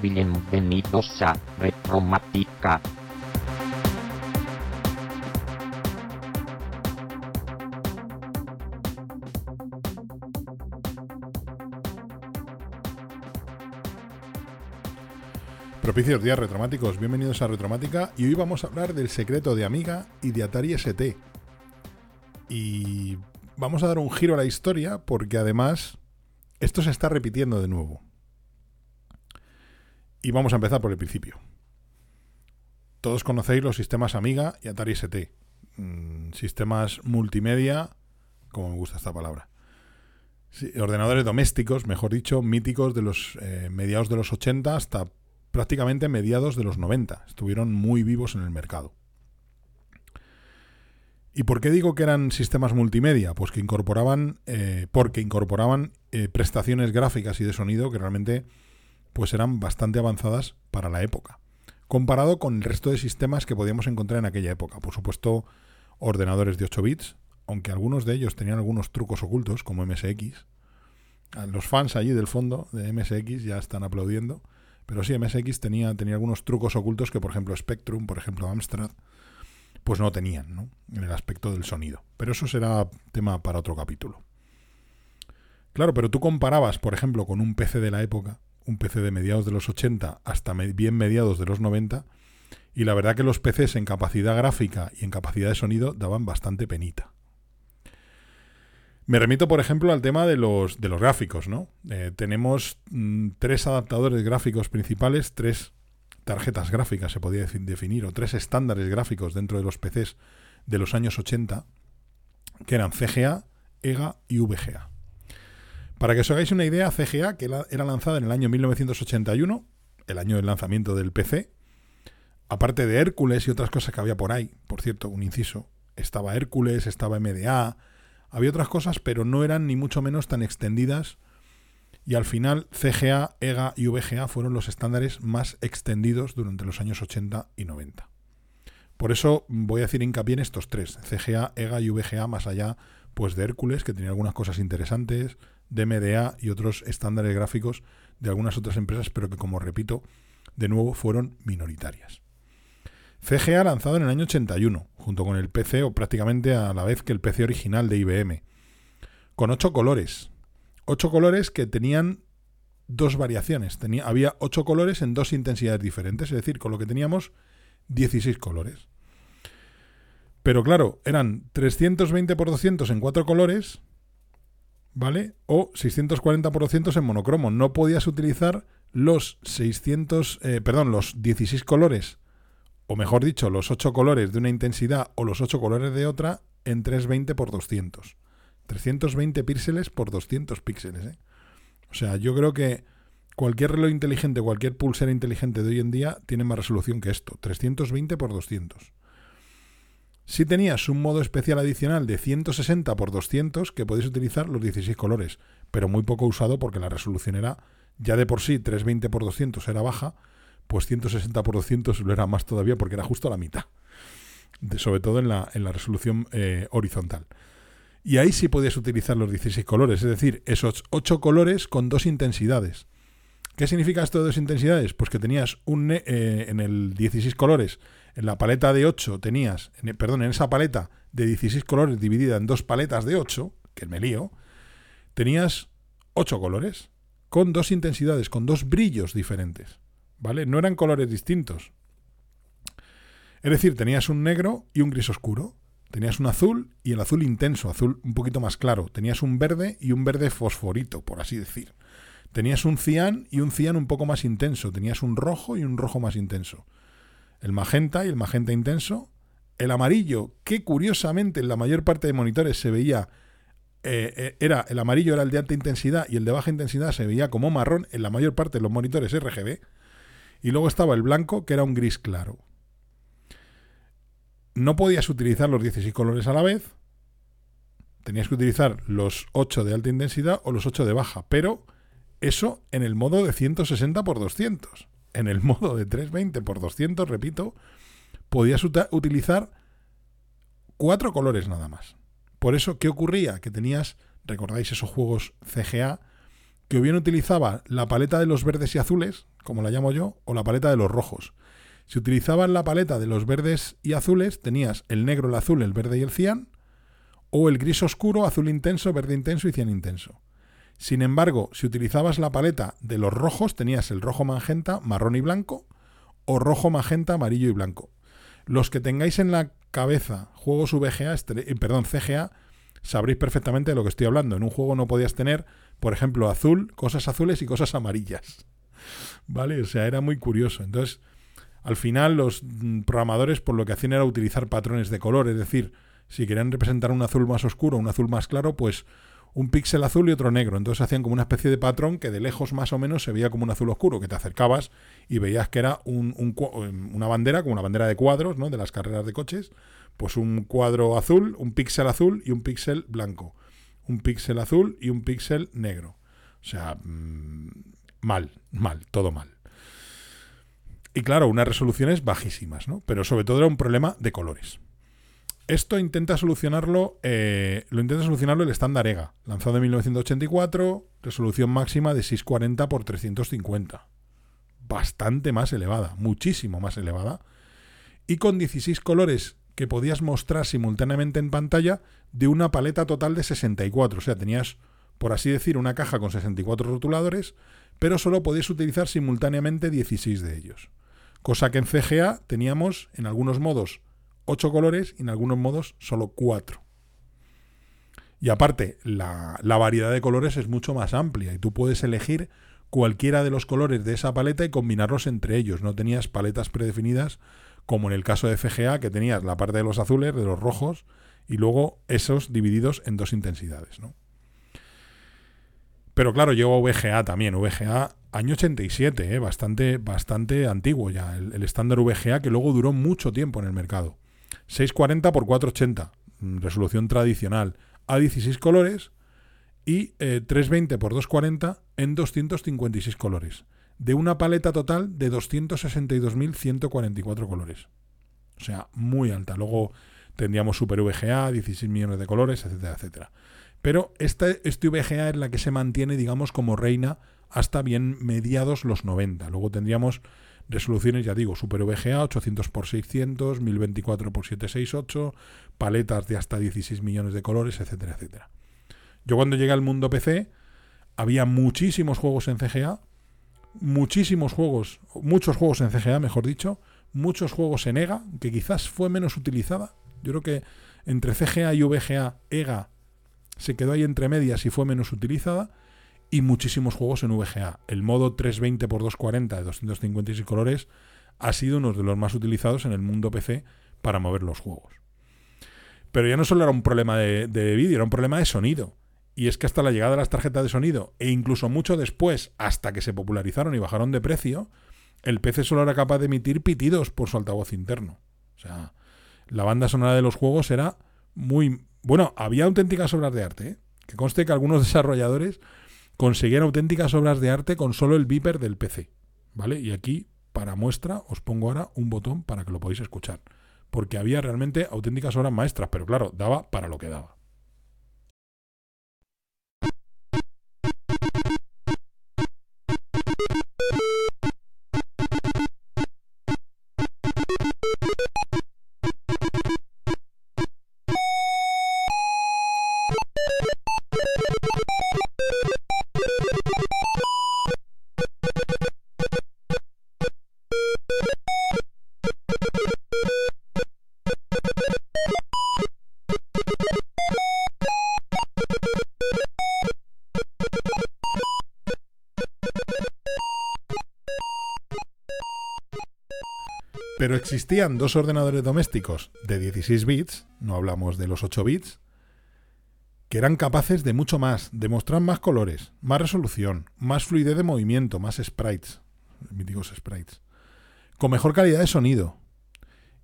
Bienvenidos a Retromática. Propicios días retromáticos, bienvenidos a Retromática y hoy vamos a hablar del secreto de Amiga y de Atari ST. Y vamos a dar un giro a la historia porque además esto se está repitiendo de nuevo. Y vamos a empezar por el principio. Todos conocéis los sistemas Amiga y Atari ST. Mm, sistemas multimedia, como me gusta esta palabra. Ordenadores domésticos, mejor dicho, míticos de los eh, mediados de los 80 hasta prácticamente mediados de los 90. Estuvieron muy vivos en el mercado. ¿Y por qué digo que eran sistemas multimedia? Pues que incorporaban, eh, porque incorporaban eh, prestaciones gráficas y de sonido que realmente pues eran bastante avanzadas para la época, comparado con el resto de sistemas que podíamos encontrar en aquella época. Por supuesto, ordenadores de 8 bits, aunque algunos de ellos tenían algunos trucos ocultos, como MSX. Los fans allí del fondo de MSX ya están aplaudiendo. Pero sí, MSX tenía, tenía algunos trucos ocultos que, por ejemplo, Spectrum, por ejemplo, Amstrad, pues no tenían, ¿no? En el aspecto del sonido. Pero eso será tema para otro capítulo. Claro, pero tú comparabas, por ejemplo, con un PC de la época, un PC de mediados de los 80 hasta bien mediados de los 90, y la verdad que los PCs en capacidad gráfica y en capacidad de sonido daban bastante penita. Me remito, por ejemplo, al tema de los, de los gráficos, ¿no? Eh, tenemos mm, tres adaptadores gráficos principales, tres tarjetas gráficas, se podría definir, o tres estándares gráficos dentro de los PCs de los años 80, que eran CGA, EGA y VGA. Para que os hagáis una idea, CGA, que era lanzada en el año 1981, el año del lanzamiento del PC, aparte de Hércules y otras cosas que había por ahí, por cierto, un inciso, estaba Hércules, estaba MDA, había otras cosas, pero no eran ni mucho menos tan extendidas. Y al final CGA, EGA y VGA fueron los estándares más extendidos durante los años 80 y 90. Por eso voy a decir hincapié en estos tres, CGA, EGA y VGA, más allá pues de Hércules, que tenía algunas cosas interesantes, de MDA y otros estándares gráficos de algunas otras empresas, pero que como repito, de nuevo fueron minoritarias. CGA lanzado en el año 81, junto con el PC o prácticamente a la vez que el PC original de IBM, con ocho colores. Ocho colores que tenían dos variaciones. Tenía, había ocho colores en dos intensidades diferentes, es decir, con lo que teníamos 16 colores. Pero claro, eran 320 por 200 en cuatro colores, ¿vale? O 640 por 200 en monocromo. No podías utilizar los 600, eh, perdón, los 16 colores o mejor dicho, los 8 colores de una intensidad o los 8 colores de otra en 320 por 200. 320 píxeles por 200 píxeles. ¿eh? O sea, yo creo que cualquier reloj inteligente, cualquier pulsera inteligente de hoy en día tiene más resolución que esto. 320 por 200. Si tenías un modo especial adicional de 160 por 200 que podéis utilizar los 16 colores, pero muy poco usado porque la resolución era ya de por sí 320 por 200 era baja pues 160 por 200 lo era más todavía porque era justo la mitad, sobre todo en la, en la resolución eh, horizontal. Y ahí sí podías utilizar los 16 colores, es decir, esos 8 colores con dos intensidades. ¿Qué significa esto de dos intensidades? Pues que tenías un eh, en el 16 colores, en la paleta de 8 tenías, perdón, en esa paleta de 16 colores dividida en dos paletas de 8, que me lío, tenías 8 colores con dos intensidades, con dos brillos diferentes. ¿vale? No eran colores distintos. Es decir, tenías un negro y un gris oscuro. Tenías un azul y el azul intenso, azul un poquito más claro. Tenías un verde y un verde fosforito, por así decir. Tenías un cian y un cian un poco más intenso. Tenías un rojo y un rojo más intenso. El magenta y el magenta intenso. El amarillo, que curiosamente en la mayor parte de monitores se veía eh, eh, era el amarillo era el de alta intensidad y el de baja intensidad se veía como marrón en la mayor parte de los monitores RGB. Y luego estaba el blanco, que era un gris claro. No podías utilizar los 16 colores a la vez. Tenías que utilizar los 8 de alta intensidad o los 8 de baja. Pero eso en el modo de 160 x 200. En el modo de 320 x 200, repito, podías utilizar cuatro colores nada más. Por eso, ¿qué ocurría? Que tenías, recordáis esos juegos CGA, que o bien utilizaba la paleta de los verdes y azules, como la llamo yo, o la paleta de los rojos. Si utilizabas la paleta de los verdes y azules, tenías el negro, el azul, el verde y el cian, o el gris oscuro, azul intenso, verde intenso y cian intenso. Sin embargo, si utilizabas la paleta de los rojos, tenías el rojo magenta, marrón y blanco, o rojo magenta, amarillo y blanco. Los que tengáis en la cabeza juegos VGA, eh, perdón, CGA, sabréis perfectamente de lo que estoy hablando. En un juego no podías tener, por ejemplo, azul, cosas azules y cosas amarillas. ¿Vale? O sea, era muy curioso. Entonces, al final los mm, programadores por lo que hacían era utilizar patrones de color, es decir, si querían representar un azul más oscuro, un azul más claro, pues un píxel azul y otro negro. Entonces hacían como una especie de patrón que de lejos más o menos se veía como un azul oscuro, que te acercabas y veías que era un, em, una bandera, como una bandera de cuadros, ¿no? De las carreras de coches. Pues un cuadro azul, un píxel azul y un píxel blanco. Un píxel azul y un píxel negro. O sea, mm, mal, mal, todo mal. Y claro, unas resoluciones bajísimas, ¿no? Pero sobre todo era un problema de colores. Esto intenta solucionarlo, eh, lo intenta solucionarlo el estándar EGA, lanzado en 1984, resolución máxima de 640 x 350. Bastante más elevada, muchísimo más elevada. Y con 16 colores que podías mostrar simultáneamente en pantalla de una paleta total de 64. O sea, tenías, por así decir, una caja con 64 rotuladores, pero solo podías utilizar simultáneamente 16 de ellos. Cosa que en CGA teníamos en algunos modos 8 colores y en algunos modos solo 4. Y aparte, la, variedad de colores es mucho más amplia y tú puedes elegir cualquiera de los colores de esa paleta y combinarlos entre ellos. No tenías paletas predefinidas como en el caso de FGA, que tenías la parte de los azules, de los rojos, y luego esos divididos en dos intensidades. ¿no? Pero claro, llegó VGA también. VGA año 87, ¿eh? bastante, bastante antiguo ya. El, estándar VGA que luego duró mucho tiempo en el mercado. 640 x 480, resolución tradicional, a 16 colores y 320 x 240 en 256 colores, de una paleta total de 262.144 colores. O sea, muy alta. Luego tendríamos Super VGA, 16 millones de colores, etcétera, etcétera. Pero esta, este VGA es la que se mantiene, digamos, como reina hasta bien mediados los 90. Luego tendríamos resoluciones, ya digo, Super VGA 800x600, 1024x768, paletas de hasta 16 millones de colores, etcétera, etcétera. Yo cuando llegué al mundo PC había muchísimos juegos en CGA, muchísimos juegos, muchos juegos en CGA, mejor dicho, muchos juegos en EGA, que quizás fue menos utilizada. Yo creo que entre CGA y VGA, EGA se quedó ahí entre medias y fue menos utilizada y muchísimos juegos en VGA. El modo 320x240 de 256 colores ha sido uno de los más utilizados en el mundo PC para mover los juegos. Pero ya no solo era un problema de, vídeo, era un problema de sonido. Y es que hasta la llegada de las tarjetas de sonido, e incluso mucho después, hasta que se popularizaron y bajaron de precio, el PC solo era capaz de emitir pitidos por su altavoz interno. O sea, la banda sonora de los juegos era muy... Bueno, había auténticas obras de arte, ¿eh? que conste que algunos desarrolladores conseguían auténticas obras de arte con solo el viper del PC. ¿Vale? Y aquí, para muestra, os pongo ahora un botón para que lo podáis escuchar. Porque había realmente auténticas obras maestras, pero claro, daba para lo que daba. Pero existían dos ordenadores domésticos de 16 bits, no hablamos de los 8 bits, que eran capaces de mucho más, de mostrar más colores, más resolución, más fluidez de movimiento, más sprites, míticos sprites, con mejor calidad de sonido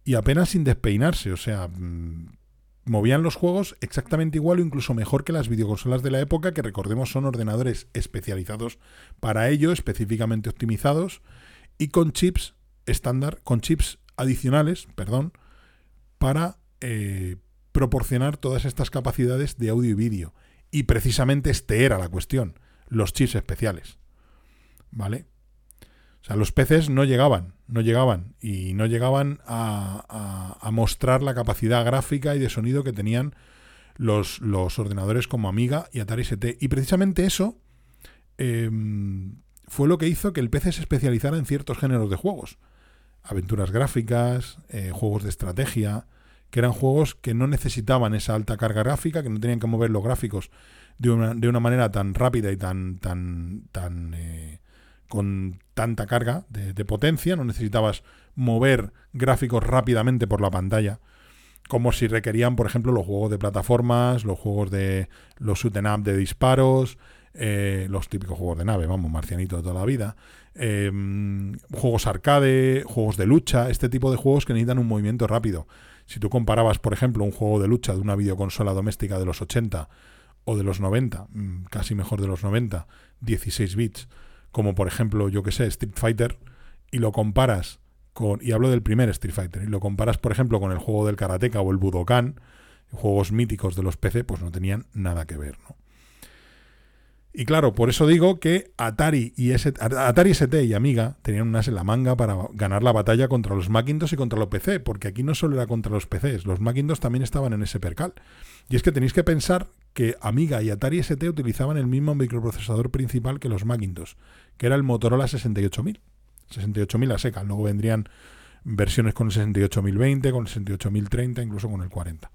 y apenas sin despeinarse, o sea, mm, movían los juegos exactamente igual o incluso mejor que las videoconsolas de la época, que recordemos son ordenadores especializados para ello, específicamente optimizados y con chips estándar con chips adicionales, perdón, para eh, proporcionar todas estas capacidades de audio y vídeo. Y precisamente este era la cuestión, los chips especiales. ¿Vale? O sea, los PCs no llegaban, no llegaban, y no llegaban a, mostrar la capacidad gráfica y de sonido que tenían los, los ordenadores como Amiga y Atari ST. Y precisamente eso em, fue lo que hizo que el PC se especializara en ciertos géneros de juegos. Aventuras gráficas, eh, juegos de estrategia, que eran juegos que no necesitaban esa alta carga gráfica, que no tenían que mover los gráficos de una, de una manera tan rápida y tan, tan, tan eh, con tanta carga de, potencia, no necesitabas mover gráficos rápidamente por la pantalla, como si requerían, por ejemplo, los juegos de plataformas, los juegos de los shoot up de disparos, eh, los típicos juegos de nave, vamos, marcianito de toda la vida, eh, juegos arcade, juegos de lucha, este tipo de juegos que necesitan un movimiento rápido. Si tú comparabas, por ejemplo, un juego de lucha de una videoconsola doméstica de los 80 o de los 90, mm, casi mejor de los 90, 16 bits, como por ejemplo, yo que sé, Street Fighter, y lo comparas con, y hablo del primer Street Fighter, y lo comparas, por ejemplo, con el juego del Karateka o el Budokan, juegos míticos de los PC, pues no tenían nada que ver, ¿no? Y claro, por eso digo que Atari y Atari ST y Amiga tenían unas en la manga para ganar la batalla contra los Macintosh y contra los PC, porque aquí no solo era contra los PCs, los Macintosh también estaban en ese percal. Y es que tenéis que pensar que Amiga y Atari ST utilizaban el mismo microprocesador principal que los Macintosh, que era el Motorola 68000. 68000 a seca, luego vendrían versiones con el 68020, con el 68030, incluso con el 40.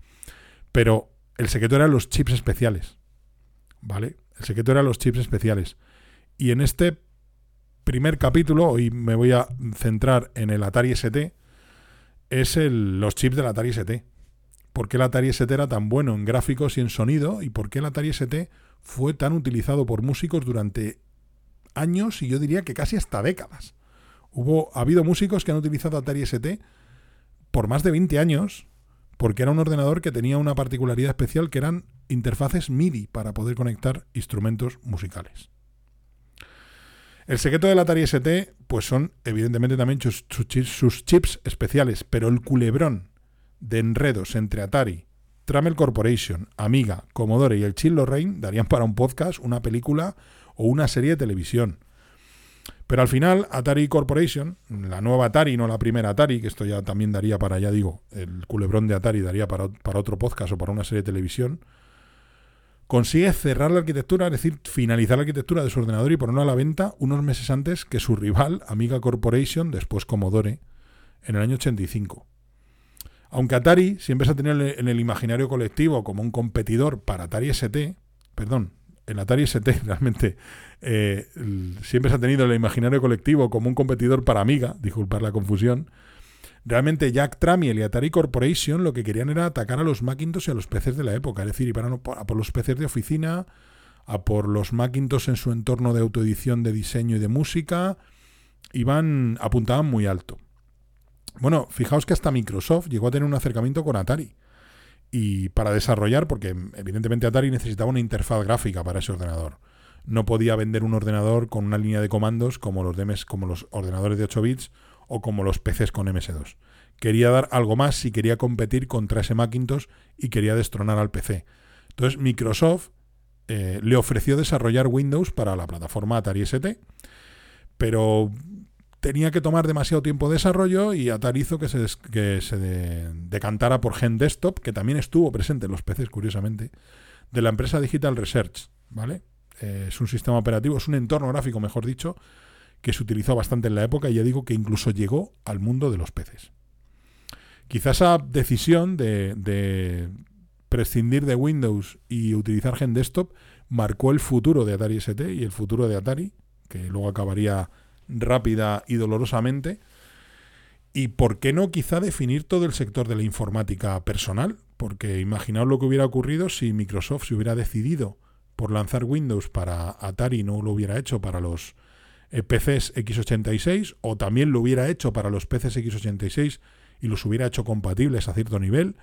Pero el secreto eran los chips especiales. ¿Vale? El secreto eran los chips especiales. Y en este primer capítulo, hoy me voy a centrar en el Atari ST, es el, los chips del Atari ST. ¿Por qué el Atari ST era tan bueno en gráficos y en sonido? ¿Y por qué el Atari ST fue tan utilizado por músicos durante años y yo diría que casi hasta décadas? Hubo, ha habido músicos que han utilizado Atari ST por más de 20 años porque era un ordenador que tenía una particularidad especial que eran interfaces MIDI para poder conectar instrumentos musicales. El secreto del Atari ST, pues son evidentemente también sus, chips, especiales, pero el culebrón de enredos entre Atari, Tramel Corporation, Amiga, Commodore y el Chill Lorraine darían para un podcast, una película o una serie de televisión. Pero al final, Atari Corporation, la nueva Atari, no la primera Atari, que esto ya también daría para, ya digo, el culebrón de Atari daría para, para otro podcast o para una serie de televisión, consigue cerrar la arquitectura, es decir, finalizar la arquitectura de su ordenador y ponerlo a la venta unos meses antes que su rival, Amiga Corporation, después Commodore, en el año 85. Aunque Atari siempre se ha tenido en el imaginario colectivo como un competidor para Atari ST, perdón, el Atari ST realmente eh, siempre se ha tenido en el imaginario colectivo como un competidor para Amiga, disculpar la confusión. Realmente Jack Tramiel y Atari Corporation lo que querían era atacar a los Macintosh y a los PCs de la época, es decir, iban a por los PCs de oficina, a por los Macintosh en su entorno de autoedición de diseño y de música, iban apuntaban muy alto. Bueno, fijaos que hasta Microsoft llegó a tener un acercamiento con Atari y para desarrollar, porque evidentemente Atari necesitaba una interfaz gráfica para ese ordenador. No podía vender un ordenador con una línea de comandos como los, de como los ordenadores de 8 bits o como los PCs con MS2. Quería dar algo más si quería competir contra ese Macintosh y quería destronar al PC. Entonces Microsoft eh, le ofreció desarrollar Windows para la plataforma Atari ST, pero tenía que tomar demasiado tiempo de desarrollo y Atari hizo que se, que se decantara por Gen Desktop, que también estuvo presente en los PCs, curiosamente, de la empresa Digital Research. ¿vale? Eh, es un sistema operativo, es un entorno gráfico, mejor dicho, que se utilizó bastante en la época y ya digo que incluso llegó al mundo de los PCs. Quizás esa decisión de, de prescindir de Windows y utilizar Gen Desktop marcó el futuro de Atari ST y el futuro de Atari, que luego acabaría rápida y dolorosamente. Y por qué no quizá definir todo el sector de la informática personal, porque imaginaos lo que hubiera ocurrido si Microsoft se hubiera decidido por lanzar Windows para Atari no lo hubiera hecho para los eh, PCs x86 o también lo hubiera hecho para los PCs x86 y los hubiera hecho compatibles a cierto nivel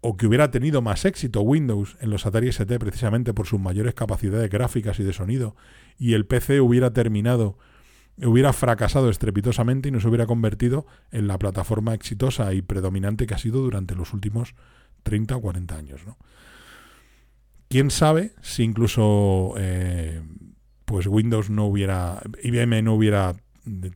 o que hubiera tenido más éxito Windows en los Atari ST precisamente por sus mayores capacidades gráficas y de sonido y el PC hubiera terminado hubiera fracasado estrepitosamente y no se hubiera convertido en la plataforma exitosa y predominante que ha sido durante los últimos 30 o 40 años, ¿no? quién sabe si incluso eh, pues Windows no hubiera, IBM no hubiera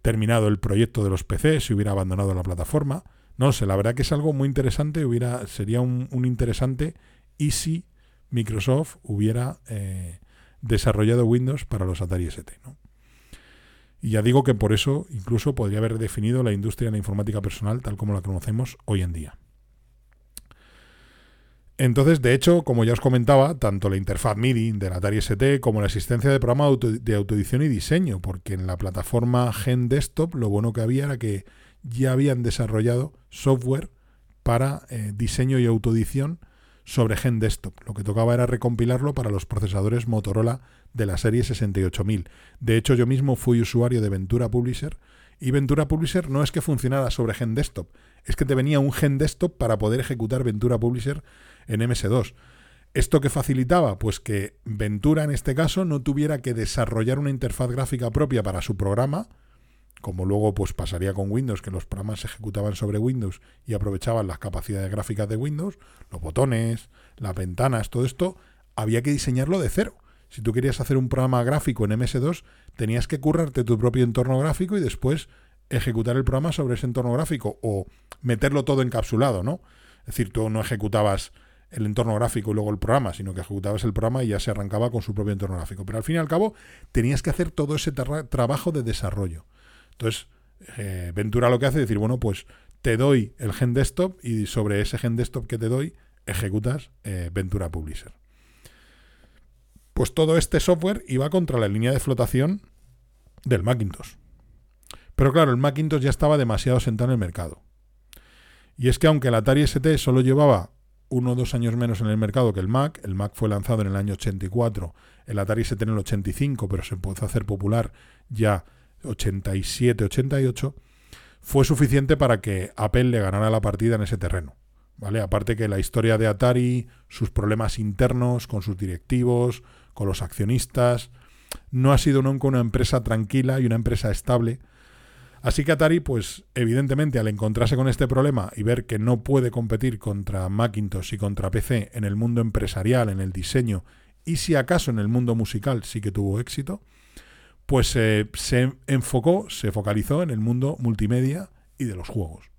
terminado el proyecto de los PC, si hubiera abandonado la plataforma. No sé, la verdad que es algo muy interesante, hubiera, sería un, interesante y si Microsoft hubiera eh, desarrollado Windows para los Atari ST. Y ya digo que por eso incluso podría haber definido la industria de la informática personal tal como la conocemos hoy en día. Entonces, de hecho, como ya os comentaba, tanto la interfaz MIDI del Atari ST como la existencia de programa de autoedición y diseño, porque en la plataforma Gen Desktop lo bueno que había era que ya habían desarrollado software para eh, diseño y autoedición sobre Gen Desktop. Lo que tocaba era recompilarlo para los procesadores Motorola de la serie 68000. De hecho, yo mismo fui usuario de Ventura Publisher y Ventura Publisher no es que funcionara sobre Gen Desktop, es que te venía un Gen Desktop para poder ejecutar Ventura Publisher en MS2. ¿Esto que facilitaba? Pues que Ventura en este caso no tuviera que desarrollar una interfaz gráfica propia para su programa, como luego pues pasaría con Windows, que los programas se ejecutaban sobre Windows y aprovechaban las capacidades gráficas de Windows, los botones, las ventanas, todo esto, había que diseñarlo de cero. Si tú querías hacer un programa gráfico en MS2, tenías que currarte tu propio entorno gráfico y después ejecutar el programa sobre ese entorno gráfico o meterlo todo encapsulado, ¿no? Es decir, tú no ejecutabas el entorno gráfico y luego el programa, sino que ejecutabas el programa y ya se arrancaba con su propio entorno gráfico. Pero al fin y al cabo tenías que hacer todo ese trabajo de desarrollo. Entonces, eh, Ventura lo que hace es decir, bueno, pues te doy el gen desktop y sobre ese gen desktop que te doy ejecutas eh, Ventura Publisher. Pues todo este software iba contra la línea de flotación del Macintosh. Pero claro, el Macintosh ya estaba demasiado sentado en el mercado. Y es que aunque el Atari ST solo llevaba uno o dos años menos en el mercado que el Mac. El Mac fue lanzado en el año 84, el Atari ST en el 85, pero se empezó a hacer popular ya 87, 88. Fue suficiente para que Apple le ganara la partida en ese terreno. ¿Vale? Aparte que la historia de Atari, sus problemas internos con sus directivos, con los accionistas, no ha sido nunca una empresa tranquila y una empresa estable Así que Atari, pues evidentemente al encontrarse con este problema y ver que no puede competir contra Macintosh y contra PC en el mundo empresarial, en el diseño y si acaso en el mundo musical sí que tuvo éxito, pues eh, se enfocó, se focalizó en el mundo multimedia y de los juegos.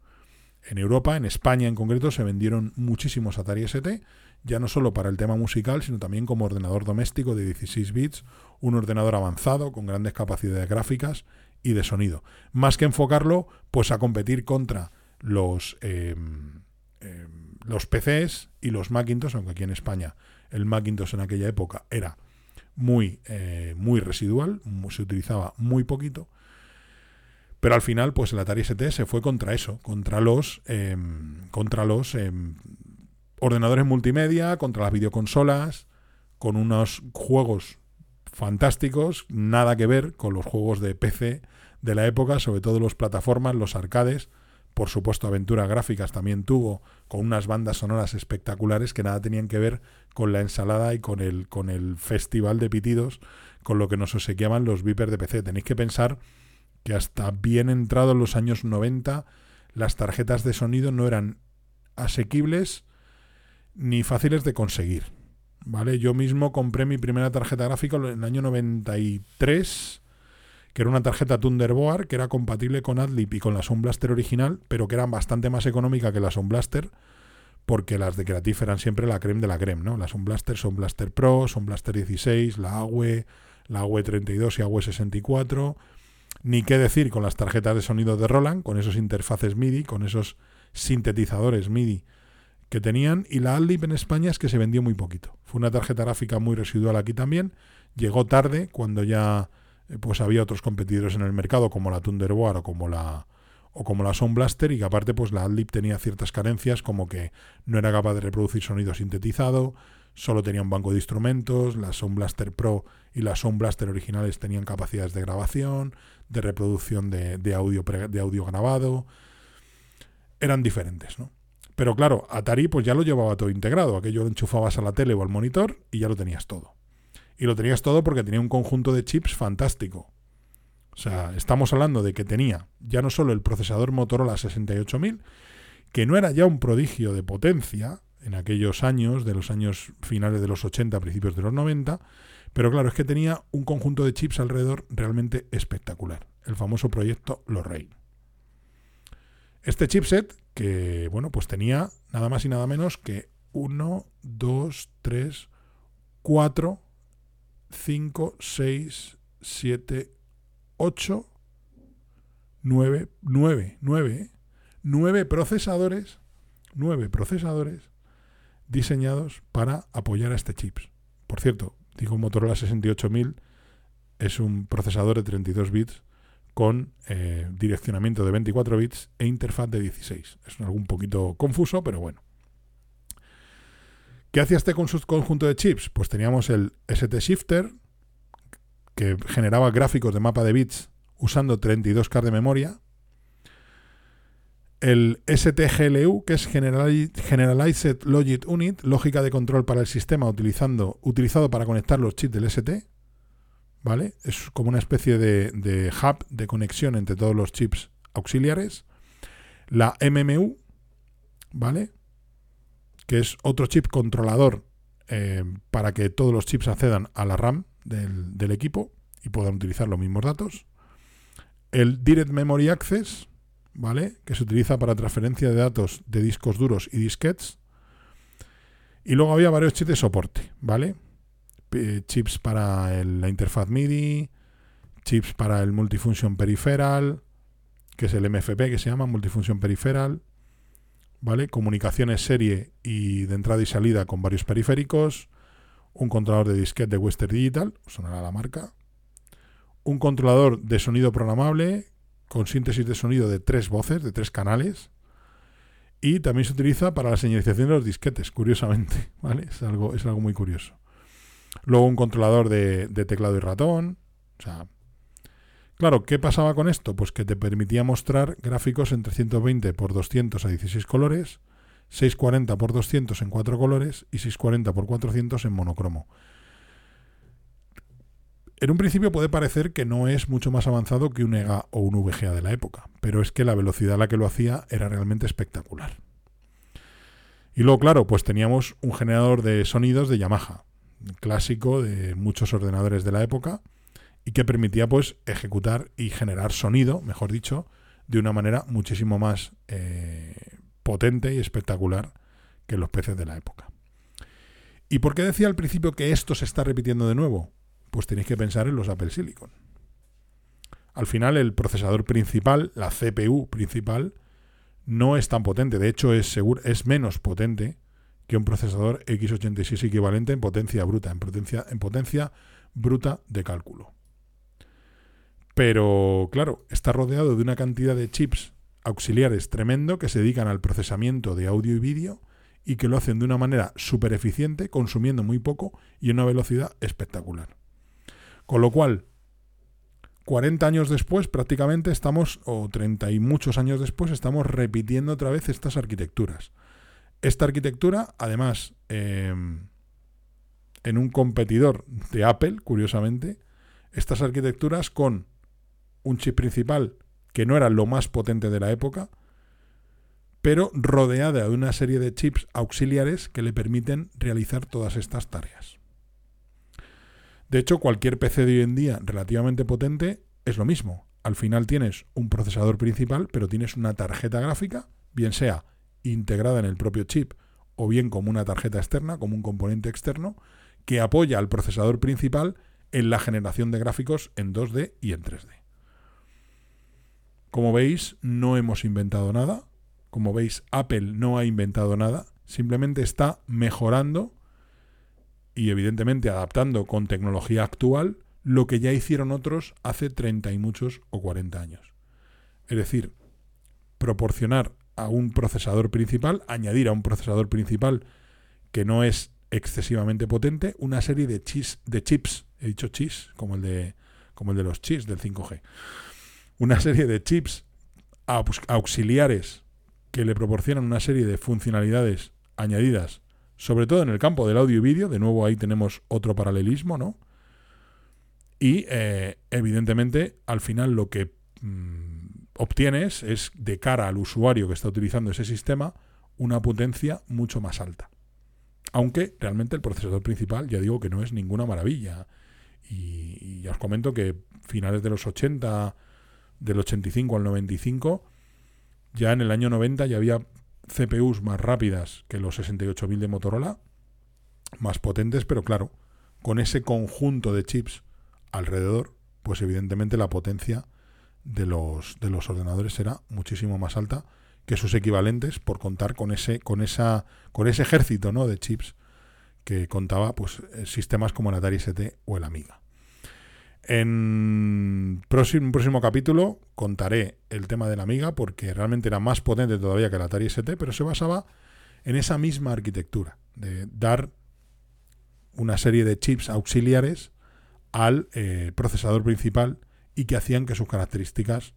En Europa, en España en concreto, se vendieron muchísimos Atari ST, ya no solo para el tema musical, sino también como ordenador doméstico de 16 bits, un ordenador avanzado con grandes capacidades gráficas y de sonido. Más que enfocarlo, pues a competir contra los, em, em, los PCs y los Macintosh, aunque aquí en España el Macintosh en aquella época era muy, eh, muy residual, se utilizaba muy poquito. Pero al final, pues el Atari ST se fue contra eso, contra los, em, contra los ordenadores multimedia, contra las videoconsolas, con unos juegos fantásticos, nada que ver con los juegos de PC de la época, sobre todo los plataformas, los arcades, por supuesto aventuras gráficas también tuvo, con unas bandas sonoras espectaculares que nada tenían que ver con la ensalada y con el, con el festival de pitidos, con lo que nos obsequiaban los Viper de PC. Tenéis que pensar que hasta bien entrado en los años 90 las tarjetas de sonido no eran asequibles ni fáciles de conseguir. ¿Vale? Yo mismo compré mi primera tarjeta gráfica en el año 93, que era una tarjeta Thunderboard, que era compatible con Adlib y con la Sound Blaster original, pero que era bastante más económica que la Sound Blaster, porque las de Creative eran siempre la creme de la creme, ¿no? La Sound Blaster, Sound Blaster Pro, Sound Blaster 16, la AWE, la AWE 32 y AWE 64. Ni qué decir con las tarjetas de sonido de Roland, con esos interfaces MIDI, con esos sintetizadores MIDI que tenían y la Adlib en España es que se vendió muy poquito. Fue una tarjeta gráfica muy residual aquí también. Llegó tarde cuando ya eh, pues había otros competidores en el mercado como la Thunderboard o como la o como la Sound Blaster y que aparte pues la Adlib tenía ciertas carencias como que no era capaz de reproducir sonido sintetizado, solo tenía un banco de instrumentos, la Sound Blaster Pro y la Sound Blaster originales tenían capacidades de grabación, de reproducción de, de audio, de audio grabado, eran diferentes, ¿no? Pero claro, Atari pues ya lo llevaba todo integrado. Aquello lo enchufabas a la tele o al monitor y ya lo tenías todo. Y lo tenías todo porque tenía un conjunto de chips fantástico. O sea, estamos hablando de que tenía ya no solo el procesador Motorola 68000, que no era ya un prodigio de potencia, en aquellos años, de los años finales de los 80, principios de los 90, pero claro, es que tenía un conjunto de chips alrededor realmente espectacular, el famoso proyecto Lorraine. Este chipset, que bueno, pues tenía nada más y nada menos que 1, 2, 3, 4, 5, 6, 7, 8, 9, 9, 9, 9 procesadores, 9 procesadores diseñados para apoyar a este chips. Por cierto, digo Motorola 68000 es un procesador de 32 bits con eh, direccionamiento de 24 bits e interfaz de 16. Es algo un poquito confuso, pero bueno. ¿Qué hacía este conjunto de chips? Pues teníamos el ST Shifter, que generaba gráficos de mapa de bits usando 32K de memoria. El STGLU, que es Generalized Logic Unit, lógica de control para el sistema utilizando, utilizado para conectar los chips del ST. ¿Vale? Es como una especie de, de hub de conexión entre todos los chips auxiliares. La MMU, ¿vale? Que es otro chip controlador eh, para que todos los chips accedan a la RAM del, del equipo y puedan utilizar los mismos datos. El Direct Memory Access, ¿vale? Que se utiliza para transferencia de datos de discos duros y disquetes. Y luego había varios chips de soporte, ¿vale? Chips para la interfaz MIDI, chips para el Multifunction Peripheral, que es el MFP que se llama Multifunction Peripheral, ¿vale? Comunicaciones serie y de entrada y salida con varios periféricos, un controlador de disquete de Western Digital, sonará la marca, un controlador de sonido programable con síntesis de sonido de tres voces, de tres canales, y también se utiliza para la señalización de los disquetes, curiosamente, ¿vale? Es algo, es algo muy curioso. Luego un controlador de, teclado y ratón, o sea, Claro, ¿qué pasaba con esto? Pues que te permitía mostrar gráficos en 320 x 200 a 16 colores, 640 x 200 en 4 colores y 640 x 400 en monocromo. En un principio puede parecer que no es mucho más avanzado que un EGA o un VGA de la época, pero es que la velocidad a la que lo hacía era realmente espectacular. Y luego, claro, pues teníamos un generador de sonidos de Yamaha, clásico de muchos ordenadores de la época, y que permitía pues ejecutar y generar sonido, mejor dicho, de una manera muchísimo más eh, potente y espectacular que los peces de la época. ¿Y por qué decía al principio que esto se está repitiendo de nuevo? pues tenéis que pensar en los Apple Silicon. Al final el procesador principal, la CPU principal, no es tan potente. De hecho, es, es menos potente que un procesador x86 equivalente en potencia bruta, en potencia, en potencia bruta de cálculo. Pero, claro, está rodeado de una cantidad de chips auxiliares tremendo que se dedican al procesamiento de audio y vídeo y que lo hacen de una manera súper eficiente, consumiendo muy poco y una velocidad espectacular. Con lo cual, 40 años después prácticamente estamos, o 30 y muchos años después, estamos repitiendo otra vez estas arquitecturas. Esta arquitectura, además, em, en un competidor de Apple, curiosamente, estas arquitecturas con un chip principal que no era lo más potente de la época, pero rodeada de una serie de chips auxiliares que le permiten realizar todas estas tareas. De hecho, cualquier PC de hoy en día relativamente potente es lo mismo. Al final tienes un procesador principal, pero tienes una tarjeta gráfica, bien sea integrada en el propio chip o bien como una tarjeta externa, como un componente externo, que apoya al procesador principal en la generación de gráficos en 2D y en 3D. Como veis, no hemos inventado nada. Como veis, Apple no ha inventado nada. Simplemente está mejorando y evidentemente adaptando con tecnología actual lo que ya hicieron otros hace 30 y muchos o 40 años. Es decir, proporcionar a un procesador principal, añadir a un procesador principal que no es excesivamente potente, una serie de, chips, de chips, he dicho chips, como el de, como el de los chips del 5G, una serie de chips auxiliares que le proporcionan una serie de funcionalidades añadidas sobre todo en el campo del audio y vídeo, de nuevo ahí tenemos otro paralelismo, ¿no? Y eh, evidentemente al final lo que mm, obtienes es de cara al usuario que está utilizando ese sistema una potencia mucho más alta. Aunque realmente el procesador principal, ya digo que no es ninguna maravilla. Y, ya os comento que finales de los 80, del 85 al 95, ya en el año 90 ya había CPUs más rápidas que los 68.000 de Motorola, más potentes, pero claro, con ese conjunto de chips alrededor, pues evidentemente la potencia de los, de los ordenadores será muchísimo más alta que sus equivalentes por contar con ese, con esa, con ese ejército ¿no? de chips que contaba pues, sistemas como el Atari ST o el Amiga. En próximo, un próximo capítulo contaré el tema de la Amiga porque realmente era más potente todavía que el Atari ST, pero se basaba en esa misma arquitectura, de dar una serie de chips auxiliares al eh, procesador principal y que hacían que sus características,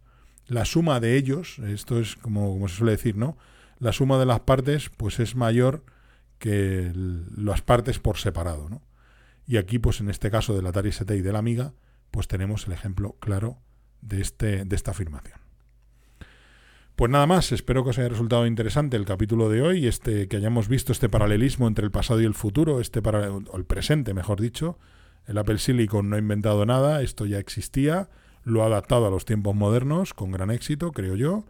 la suma de ellos, esto es como, como se suele decir, ¿no? La suma de las partes pues es mayor que las partes por separado, ¿no? Y aquí, pues en este caso del Atari ST y de la Amiga, pues tenemos el ejemplo claro de, este, de esta afirmación. Pues nada más, espero que os haya resultado interesante el capítulo de hoy, este que hayamos visto este paralelismo entre el pasado y el futuro, este para, o el presente, mejor dicho. El Apple Silicon no ha inventado nada, esto ya existía, lo ha adaptado a los tiempos modernos con gran éxito, creo yo.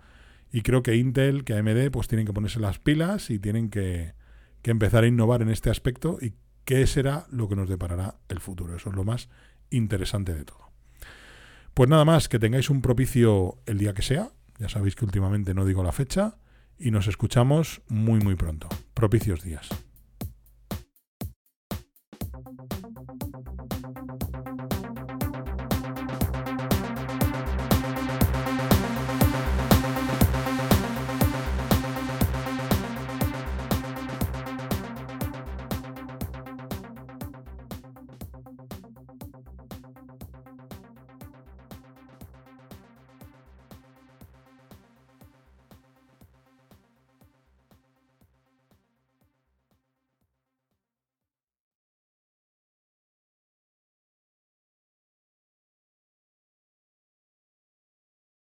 Y creo que Intel, que AMD, pues tienen que ponerse las pilas y tienen que, que empezar a innovar en este aspecto y qué será lo que nos deparará el futuro. Eso es lo más interesante de todo. Pues nada más, que tengáis un propicio el día que sea. Ya sabéis que últimamente no digo la fecha. Y nos escuchamos muy muy pronto. Propicios días.